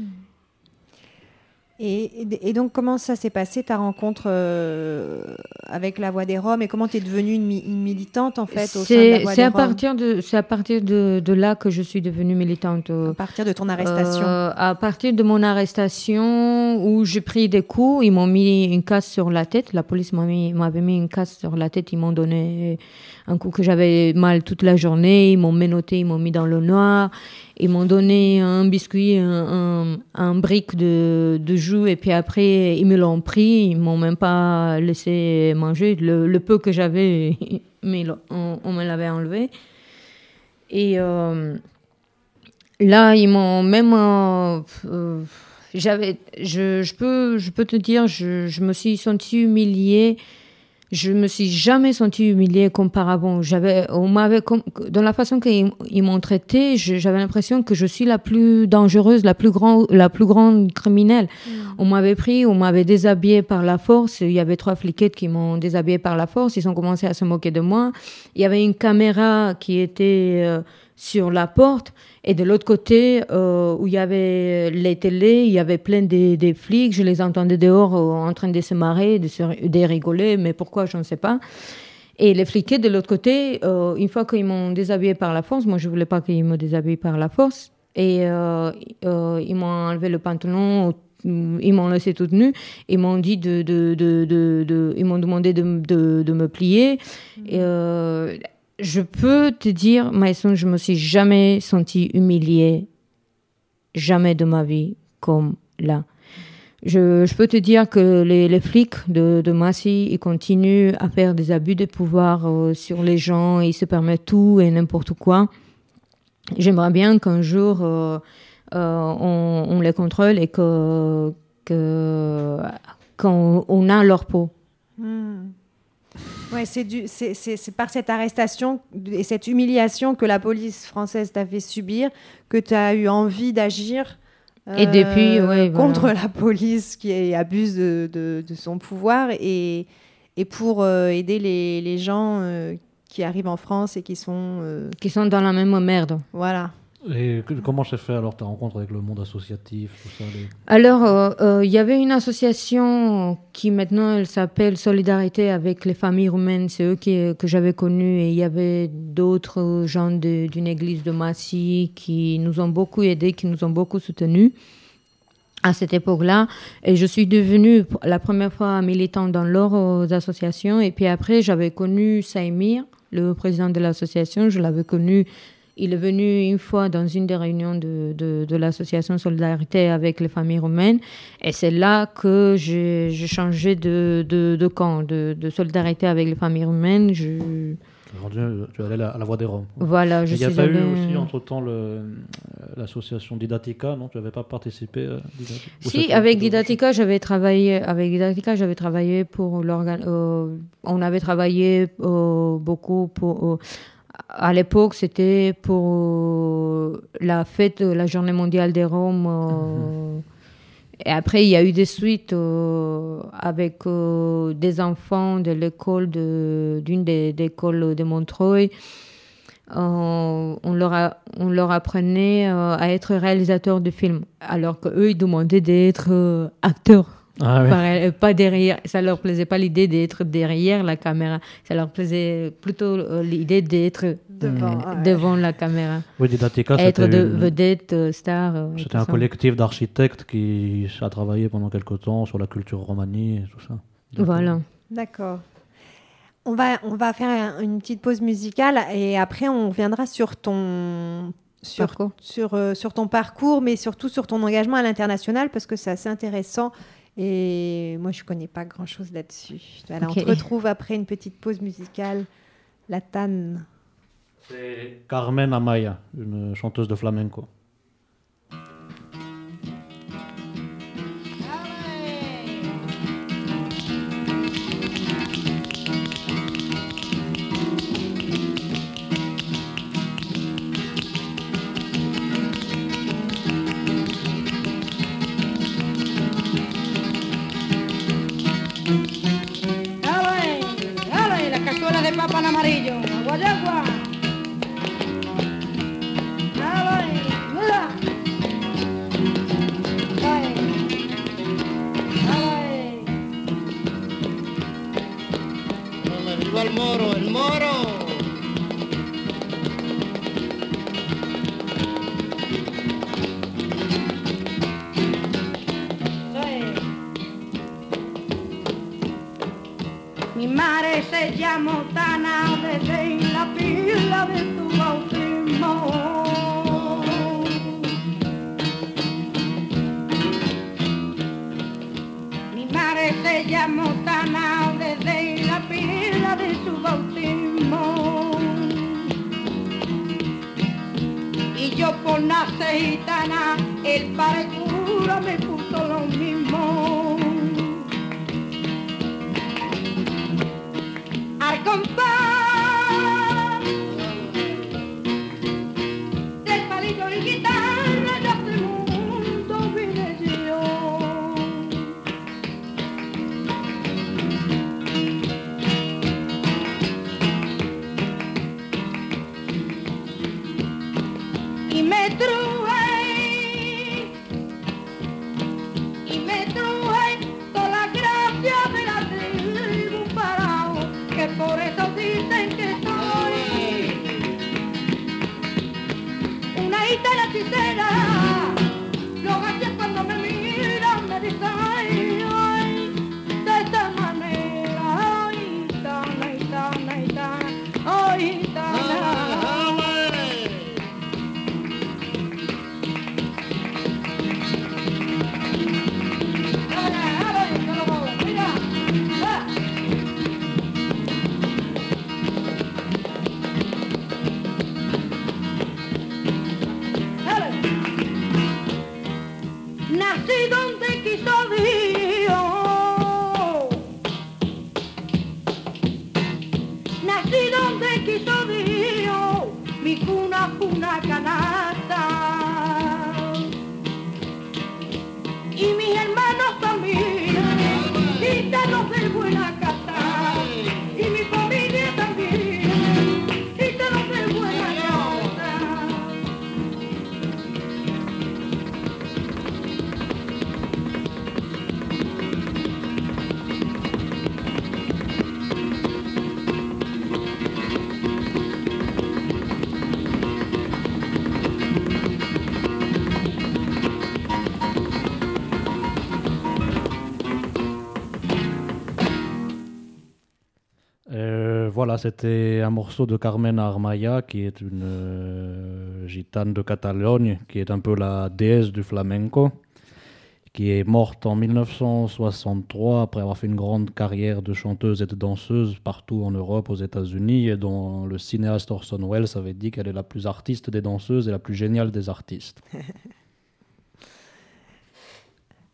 et- et donc, comment ça s'est passé, ta rencontre euh, avec la Voix des Roms? Et comment tu es devenue une, mi- une militante, en fait, au sein de la Voix des à Roms? partir de, c'est à partir de, de là que je suis devenue militante. À partir de ton arrestation À partir de mon arrestation, où j'ai pris des coups, ils m'ont mis une casse sur la tête. La police mis, m'avait mis une casse sur la tête. Ils m'ont donné un coup que j'avais mal toute la journée. Ils m'ont menotté, ils m'ont mis dans le noir. Ils m'ont donné un biscuit, un, un, brick de, de jus. Et puis après, ils me l'ont pris. Ils m'ont même pas laissé manger. Le, peu que j'avais, mais on, on me l'avait enlevé. Et euh, là, ils m'ont même. euh, j'avais, je, je, peux, je peux te dire, je, je me suis sentie humiliée. Je me suis jamais sentie humiliée comme par avant. J'avais, on m'avait, dans la façon qu'ils ils m'ont traitée, je- j'avais l'impression que je suis la plus dangereuse, la plus grande, la plus grande criminelle. On m'avait pris, on m'avait déshabillée par la force. Il y avait trois fliquettes qui m'ont déshabillée par la force. Ils ont commencé à se moquer de moi. Il y avait une caméra qui était euh, sur la porte. Et de l'autre côté, euh, où il y avait les télés, il y avait plein de, de flics. Je les entendais dehors euh, en train de se marrer, de, se, de rigoler. Mais pourquoi, je ne sais pas. Et les fliquets de l'autre côté, euh, une fois qu'ils m'ont déshabillé par la force, moi je voulais pas qu'ils me déshabillent par la force, et ils m'ont enlevé le pantalon, ils m'ont laissé toute nue, ils m'ont dit de, de, de, de, ils m'ont demandé de, de, de me plier. Et, euh, je peux te dire, Maïson, je me suis jamais sentie humiliée, jamais de ma vie comme là. je, peux te dire que les, flics de, de Massy, ils continuent à faire des abus de pouvoir euh, sur les gens, ils se permettent tout et n'importe quoi. J'aimerais bien qu'un jour, euh, euh, on, les contrôle et qu'on on a leur peau. Hmm. Ouais, c'est par cette arrestation et cette humiliation que la police française t'a fait subir que tu as eu envie d'agir. euh, Et depuis, ouais, contre voilà. la police qui abuse de, de- de son pouvoir et, et pour euh, aider les, les gens euh, qui arrivent en France et qui sont Qui sont dans la même merde. voilà. Et comment s'est fait alors ta rencontre avec le monde associatif, tout ça Alors, euh, euh, il y avait une association qui maintenant elle s'appelle Solidarité avec les familles roumaines. C'est eux qui, que j'avais connus et il y avait d'autres gens d'une église de Massy qui nous ont beaucoup aidés, qui nous ont beaucoup soutenus à cette époque-là. Et je suis devenue la première fois militante dans leurs euh, associations. Et puis après, j'avais connu Saïmir, le président de l'association. Je l'avais connu. Il est venu une fois dans une des réunions de, de, de l'association Solidarité avec les familles roumaines. Et c'est là que j'ai changé de, de, de camp, de, de solidarité avec les familles roumaines. Je... Tu es rendu- tu es allé à la, à Voix des Roms. Voilà, je Il n'y a suis pas eu aussi entre-temps le- euh, l'association Didatica, non? Tu n'avais pas participé euh, Didatica? Si, avec Didatica, j'avais travaillé. Avec Didatica, j'avais travaillé pour l'organe. euh, on avait travaillé euh, beaucoup pour. euh, à l'époque, c'était pour la fête, de la Journée mondiale des Roms. euh, Et après, il y a eu des suites euh, avec euh, des enfants de l'école de- d'une des, des écoles de Montreuil. On, leur a- on leur apprenait à être réalisateur de films, alors qu'eux, ils demandaient d'être acteurs. Ah. Pareil, euh, pas derrière. Ça leur plaisait pas l'idée d'être derrière la caméra. Ça leur plaisait plutôt euh, l'idée d'être Devant, euh, ouais. devant la caméra. Oui, Didatica, Être de une- vedette, star. C'était un ça. collectif d'architectes qui a travaillé pendant quelques temps sur la culture romanie et tout ça. Voilà. D'accord. On va, on va faire un- une petite pause musicale et après on reviendra sur ton sur, Parcours. sur, euh, sur ton parcours, mais surtout sur ton engagement à l'international parce que c'est assez intéressant. Et moi, je connais pas grand-chose là-dessus. Voilà. On te retrouve après une petite pause musicale. La Tanne. C'est Carmen Amaya, une chanteuse de flamenco. quita la tijera. C'était un morceau de Carmen Armaya, qui est une euh, gitane de Catalogne, qui est un peu la déesse du flamenco, qui est morte en 1963 après avoir fait une grande carrière de chanteuse et de danseuse partout en Europe, aux États-Unis, et dont le cinéaste Orson Welles avait dit qu'elle est la plus artiste des danseuses et la plus géniale des artistes.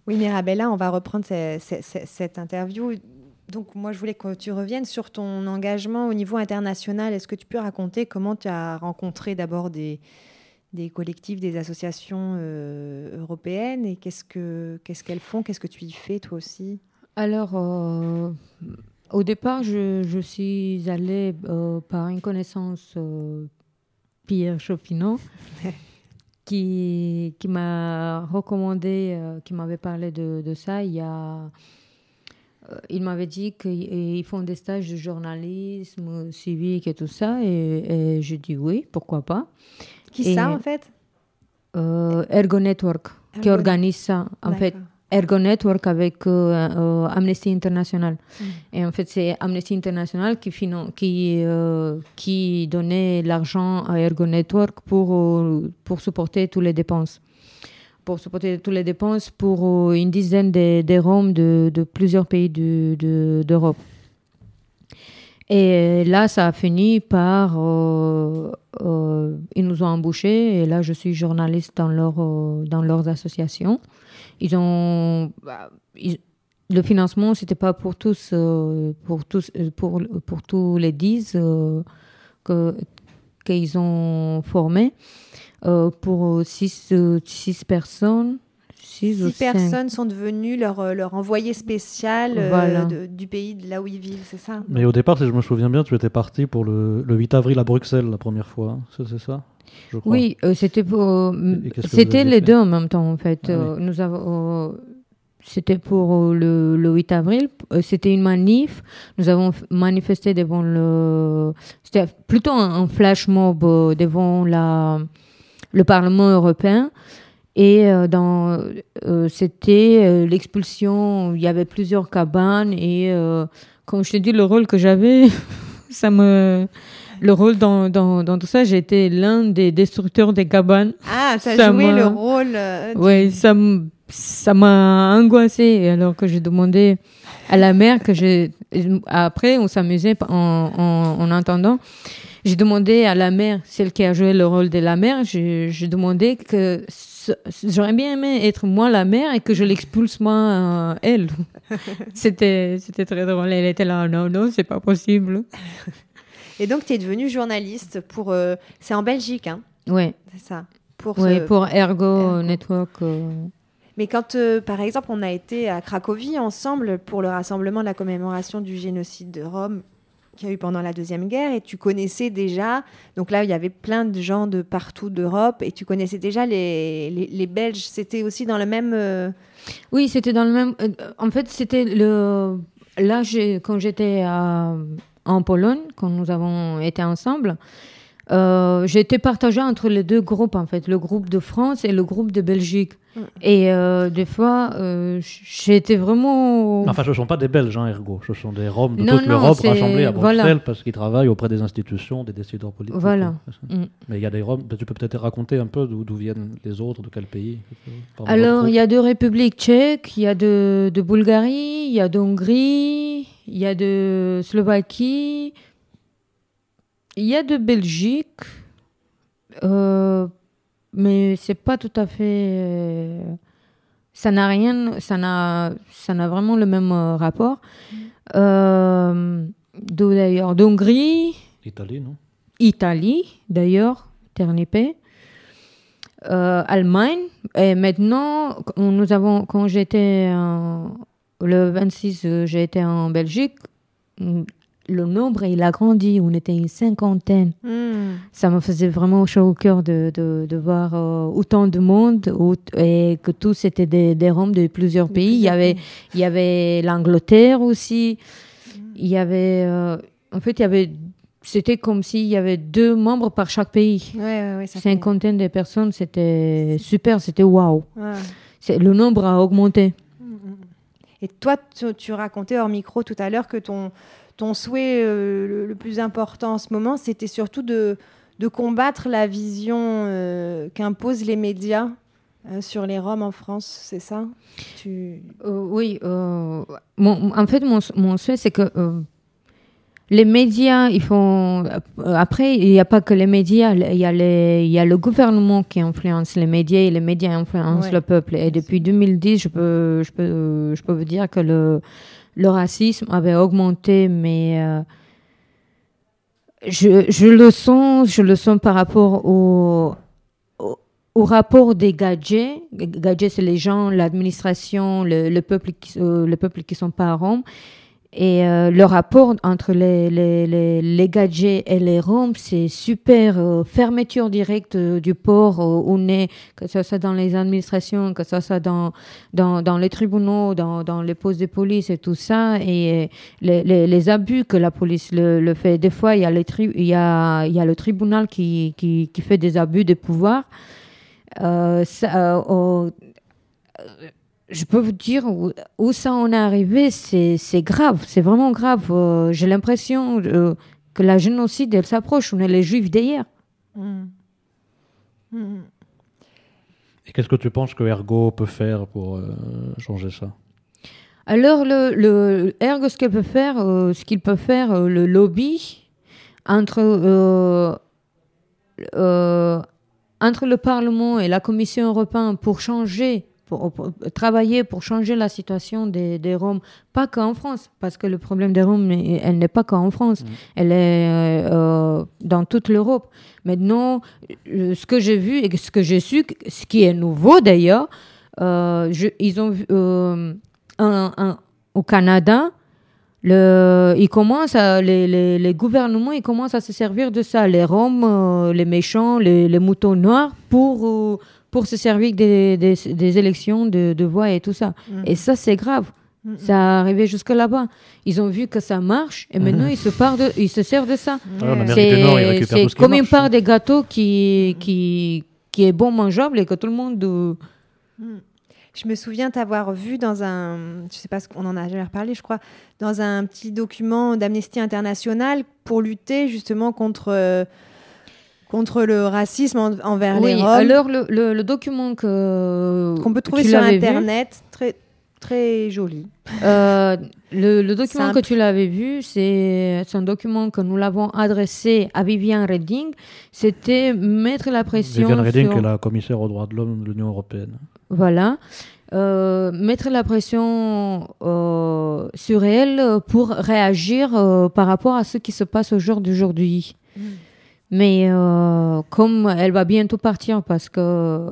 Oui, Mirabella, on va reprendre ce- ce- ce- cette interview. Donc, moi, je voulais que tu reviennes sur ton engagement au niveau international. Est-ce que tu peux raconter comment tu as rencontré d'abord des, des collectifs, des associations euh, européennes et qu'est-ce que qu'est-ce qu'elles font? Qu'est-ce que tu y fais toi aussi? Alors, euh, au départ, je, je suis allée euh, par une connaissance, Pierre Chopineau, qui, qui m'a recommandé, qui m'avait parlé de, de ça. Il, y a, il m'avait dit qu'ils font des stages de journalisme civique et tout ça. Et, et j'ai dit oui, pourquoi pas. Qui Et, ça, en fait? euh, Ergo Network, qui organise ça. En fait. Ergo Network avec euh, euh, Amnesty International. Mm. Et en fait, c'est Amnesty International qui, finan- qui, euh, qui donnait l'argent à Ergo Network pour, euh, pour supporter toutes les dépenses. Pour supporter toutes les dépenses pour euh, une dizaine de, de Roms de, de plusieurs pays du- de- d'Europe. Et là, ça a fini par. euh, euh, ils nous ont embauchés et là, je suis journaliste dans, leur, euh, dans leurs associations. Ils ont. bah, le financement, c'était pas pour tous, euh, pour tous, euh, pour, pour tous les 10 euh, que qu'ils ont formés. Euh, pour 6 six personnes. Six, ou Six cinq. personnes sont devenues leur, euh, leur envoyé spécial euh, Voilà. de- du pays de là où ils vivent, c'est ça? Mais au départ, si je me souviens bien, tu étais parti pour le, le 8 avril à Bruxelles la première fois. hein. C'est ça? Je crois. Oui, euh, c'était pour. C'était les deux en même temps, en fait. Ah Euh, nous avons. euh, c'était pour euh, le, le 8 avril. Euh, C'était une manif. Nous avons manifesté devant le. C'était plutôt un, un flash mob euh, devant la, le Parlement européen. Et euh, dans, euh, c'était euh, l'expulsion. Il y avait plusieurs cabanes. Et comme je te dis, le rôle que j'avais, ça me. Le rôle dans, dans, dans tout ça, été l'un des destructeurs des cabanes. Ah, t'as Ça joué le rôle. euh, du- Ouais, ça ça m'a angoissée alors que j'ai demandé à la mère que j'ai après on s'amusait en, en, en entendant j'ai demandé à la mère celle qui a joué le rôle de la mère j'ai demandé que j'aurais bien aimé être moi la mère et que je l'expulse moi euh, elle. C'était c'était très drôle. Elle était là non non c'est pas possible. Et donc, tu es devenue journaliste pour. euh, c'est en Belgique, hein. Ouais. C'est ça. Pour ouais ce- pour Ergo, Network euh, Mais quand, euh, par exemple, on a été à Cracovie ensemble pour le rassemblement de la commémoration du génocide de Rome qu'il y a eu pendant la Deuxième Guerre, et tu connaissais déjà, donc là, il y avait plein de gens de partout d'Europe, et tu connaissais déjà les, les, Belges, c'était aussi dans le même... euh, Oui, c'était dans le même. euh, En fait, c'était le. Là, quand j'étais en Pologne, quand nous avons été ensemble, euh, j'étais partagée entre les deux groupes, en fait, le groupe de France et le groupe de Belgique. Mm. Et euh, des fois, euh, j'étais vraiment. Enfin, ce ne sont pas des Belges, hein, ergo. Ce sont des Roms de Non, toute l'Europe rassemblés à Bruxelles voilà. parce qu'ils travaillent auprès des institutions, des décideurs politiques. Voilà. Mm. Mais il y a des Roms. Tu peux peut-être raconter un peu d'où viennent les autres, de quel pays Alors, il y a de République tchèque, il y a de, de Bulgarie, il y a d'Hongrie, il y a de Slovaquie, il y a de Belgique, euh, mais c'est pas tout à fait. euh, ça n'a rien, ça n'a, ça n'a vraiment le même euh, rapport. Euh, d'où d'ailleurs D'Hongrie, Italie, non? Italie, d'ailleurs, Ternipé, euh, Allemagne. Et maintenant, quand nous avons, quand j'étais en- le 26, euh, j'ai été en Belgique, le nombre il a grandi. On était une cinquantaine. Hmm. Ça me faisait vraiment chaud au cœur de, de, de voir euh, autant de monde au- et que tous étaient des, des Roms de plusieurs pays. il y avait, il y avait l'Angleterre aussi. Il y avait, euh, en fait, il y avait, c'était comme s'il y avait deux membres par chaque pays. Ouais, ouais, ouais, ça fait- Cinquantaine de personnes, c'était super, c'était waouh. C'est- Le nombre a augmenté. Et toi, tu, tu racontais hors micro tout à l'heure que ton, ton souhait euh, le, le plus important en ce moment, c'était surtout de, de combattre la vision euh, qu'imposent les médias euh, sur les Roms en France, c'est ça? Tu... Oui, mon- en fait, mon, mon souhait, c'est que les médias, ils font. Après, il n'y a pas que les médias, il y, a les- il y a le gouvernement qui influence les médias et les médias influencent Ouais. le peuple. Et depuis 2010, je peux, je peux, je peux vous dire que le, le racisme avait augmenté, mais. euh, je, le sens, je le sens par rapport au, au, rapport des gadgets. Gadgets, c'est les gens, l'administration, le, le peuple qui, euh, le peuple qui sont pas roms. Et euh, le rapport entre les, les, les, les gadgets et les roms, c'est super. euh, fermeture directe euh, du port où on est, que ce soit dans les administrations, que ce soit dans, dans, dans les tribunaux, dans, dans les postes de police et tout ça. Et euh, les, abus que la police le, le fait. Des fois, il y a, tri- y a, y a le tribunal qui, qui, qui fait des abus de pouvoir. Euh, ça, je peux vous dire où, où ça en est arrivé, c'est c'est grave, c'est vraiment grave. Euh, J'ai l'impression euh, que la génocide, elle s'approche. On est les juifs d'hier. Hmm. Hmm. Et qu'est-ce que tu penses que Ergo peut faire pour euh, changer ça? Alors, le, le ergo, ce qu'il peut faire, euh, ce qu'il peut faire, euh, le lobby entre, euh, euh, entre le Parlement et la Commission européenne pour changer, pour, pour travailler pour changer la situation des, des Roms, pas qu'en France, parce que le problème des Roms, elle n'est pas qu'en France, elle est euh, euh, dans toute l'Europe. Maintenant, euh, ce que j'ai vu et ce que j'ai su, ce qui est nouveau d'ailleurs, euh, ils ont vu, euh, un- un- au Canada, le, ils commencent à- les, les, les gouvernements ils commencent à se servir de ça, les Roms, euh, les méchants, les, les moutons noirs, pour, pour se servir des, des, des élections de, de voix et tout ça. Mhm. Et ça, c'est grave. Mhm. Ça arrivé jusque là-bas. Ils ont vu que ça marche et maintenant Mhm. ils se, partent de- ils se servent de ça. Ouais, Amérique C'est ce comme une part des gâteaux qui, qui, qui est bon mangeable et que tout le monde... euh, Je me souviens t'avoir vu dans un, je sais pas, ce qu'on en a jamais reparlé, je crois, dans un petit document d'Amnesty International pour lutter justement contre, euh, contre le racisme en- envers Oui, les Roms. alors le, le- le document que qu'on peut trouver sur vu, Internet, très, très joli. euh, le, le document Simple. que tu l'avais vu, c'est un document que nous l'avons adressé à Viviane Reding. C'était mettre la pression Viviane sur... qui est la commissaire aux droits de l'homme de l'Union européenne. Voilà. Euh, mettre la pression euh, sur elle pour réagir euh, par rapport à ce qui se passe au jour d'aujourd'hui. Mais euh, comme elle va bientôt partir parce que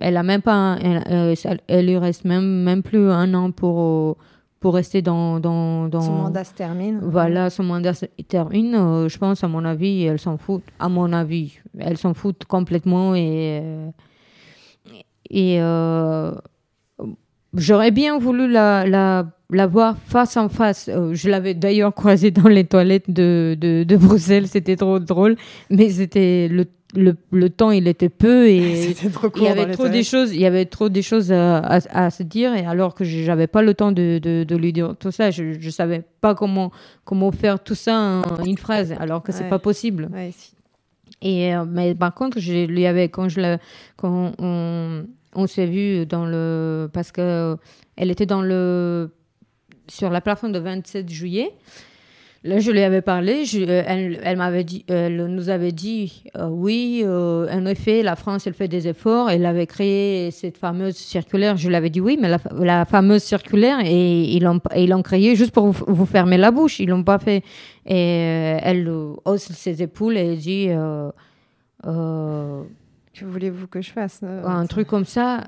elle a même pas, elle, euh, elle lui reste même même plus un an pour euh, pour rester dans dans, dans Son mandat se termine. Voilà, son mandat se termine. euh, je pense à mon avis, elle s'en fout. À mon avis, elle s'en fout complètement et euh, et euh, j'aurais bien voulu la, la, la voir face en face. Euh, je l'avais d'ailleurs croisée dans les toilettes de, de, de Bruxelles. C'était trop drôle. Mais c'était le, le, le temps, il était peu et trop il y avait trop des choses. Il y avait trop des choses à, à, à se dire. Et alors que j'avais pas le temps de, de, de lui dire tout ça, je, je savais pas comment, comment faire tout ça en une phrase. Alors que c'est Ouais. pas possible. Ouais, si. Et euh, mais par contre, je lui avais quand je l'ai- quand on, on s'est vu dans le parce que elle était dans le sur la plateforme de 27 juillet. Là, je lui avais parlé, euh, elle, m'avait dit, elle nous avait dit, euh, oui, euh, en effet, la France, elle fait des efforts, elle avait créé cette fameuse circulaire. Je lui avais dit oui, mais la, fa- la fameuse circulaire, et ils l'ont, ils l'ont créée juste pour vous, fermer la bouche, ils l'ont pas fait. Et euh, elle euh, hausse ses épaules et dit, euh, euh, Que voulez-vous que je fasse euh, un truc comme ça.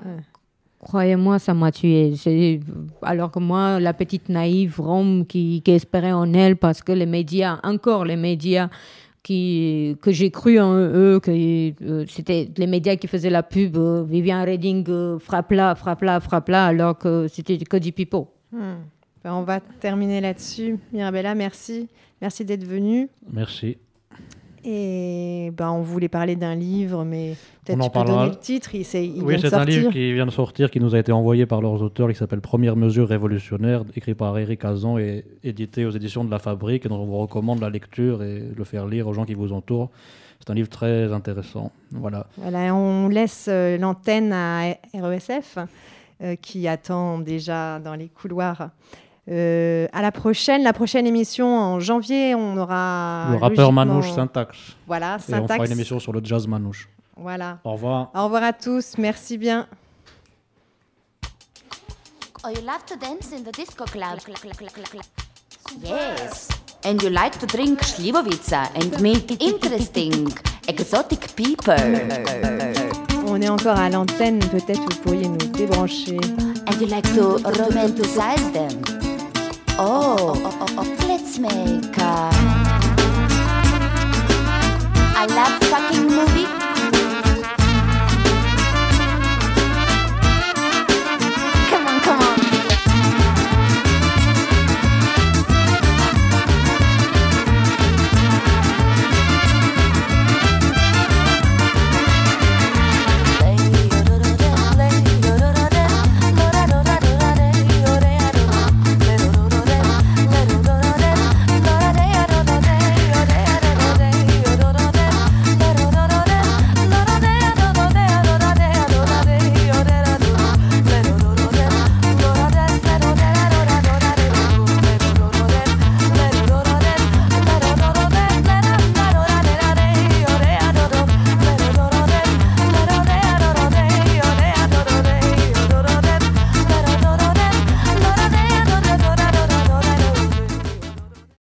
Croyez-moi, ça m'a tué. C'est- Alors que moi, la petite naïve Rome qui, qui espérait en elle parce que les médias, encore les médias qui, que j'ai cru en eux, que euh, c'était les médias qui faisaient la pub, euh, Viviane Reding, euh, frappe là, frappe là, frappe là, alors que c'était que du pipeau. Hmm. Ben, on va terminer là-dessus. Mirabella, merci. Merci d'être venue. Merci. Et ben, on voulait parler d'un livre, mais peut-être tu peux parlera. donner le titre. Il, c'est- il oui, c'est un livre qui vient de sortir, qui nous a été envoyé par leurs auteurs, qui s'appelle Première mesure révolutionnaire, écrit par Eric Azan et édité aux éditions de La Fabrique, et dont on vous recommande la lecture et le faire lire aux gens qui vous entourent. C'est un livre très intéressant. Voilà. Voilà, on laisse euh, l'antenne à RESF euh, qui attend déjà dans les couloirs. Euh, à la prochaine, la prochaine émission en janvier, on aura le rappeur logiquement- Manouche Syntax. Voilà, Et on fera une émission sur le jazz Manouche. Voilà. Au revoir. Au revoir à tous, merci bien. Oh, you love to dance in the disco club. Yes. And you like to drink Slivovica and meet interesting, exotic people. On est encore à l'antenne, peut-être vous pourriez nous débrancher. And you like to romanticize them. Oh, oh, oh, let's make. Uh, I love fucking